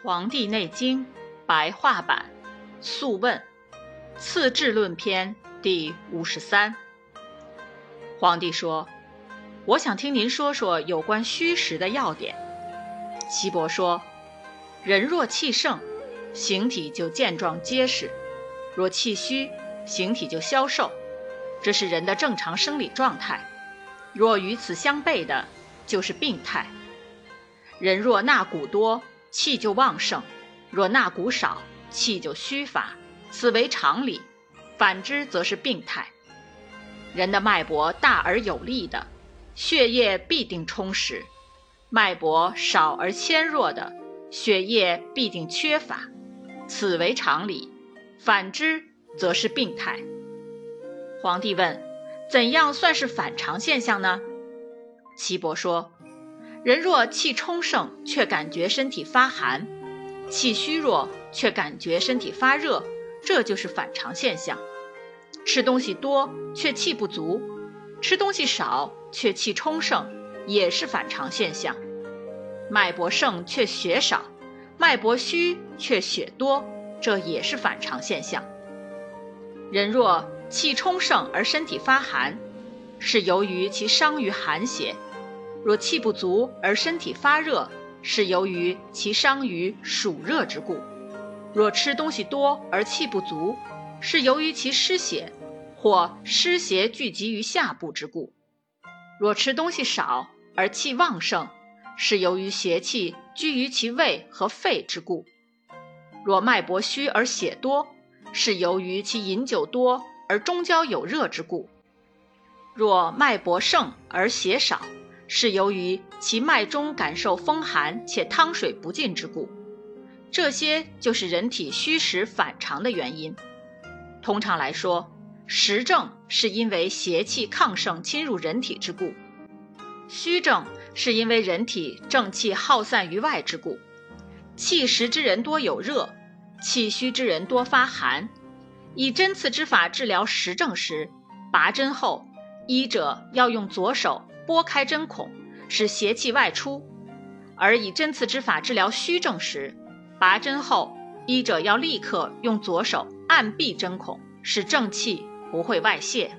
《黄帝内经》白话版，《素问·次治论篇》第五十三。皇帝说：“我想听您说说有关虚实的要点。”岐伯说：“人若气盛，形体就健壮结实；若气虚，形体就消瘦。这是人的正常生理状态。若与此相悖的，就是病态。人若纳谷多。”气就旺盛，若纳谷少，气就虚乏，此为常理；反之则是病态。人的脉搏大而有力的，血液必定充实；脉搏少而纤弱的，血液必定缺乏，此为常理；反之则是病态。皇帝问：怎样算是反常现象呢？岐伯说。人若气充盛，却感觉身体发寒；气虚弱，却感觉身体发热，这就是反常现象。吃东西多却气不足，吃东西少却气充盛，也是反常现象。脉搏盛却血少，脉搏虚却血多，这也是反常现象。人若气充盛而身体发寒，是由于其伤于寒邪。若气不足而身体发热，是由于其伤于暑热之故；若吃东西多而气不足，是由于其湿邪或湿邪聚集于下部之故；若吃东西少而气旺盛，是由于邪气居于其胃和肺之故；若脉搏虚而血多，是由于其饮酒多而中焦有热之故；若脉搏盛而血少，是由于其脉中感受风寒且汤水不进之故，这些就是人体虚实反常的原因。通常来说，实症是因为邪气亢盛侵入人体之故，虚症是因为人体正气耗散于外之故。气实之人多有热，气虚之人多发寒。以针刺之法治疗实症时，拔针后，医者要用左手。拨开针孔，使邪气外出；而以针刺之法治疗虚症时，拔针后，医者要立刻用左手按闭针孔，使正气不会外泄。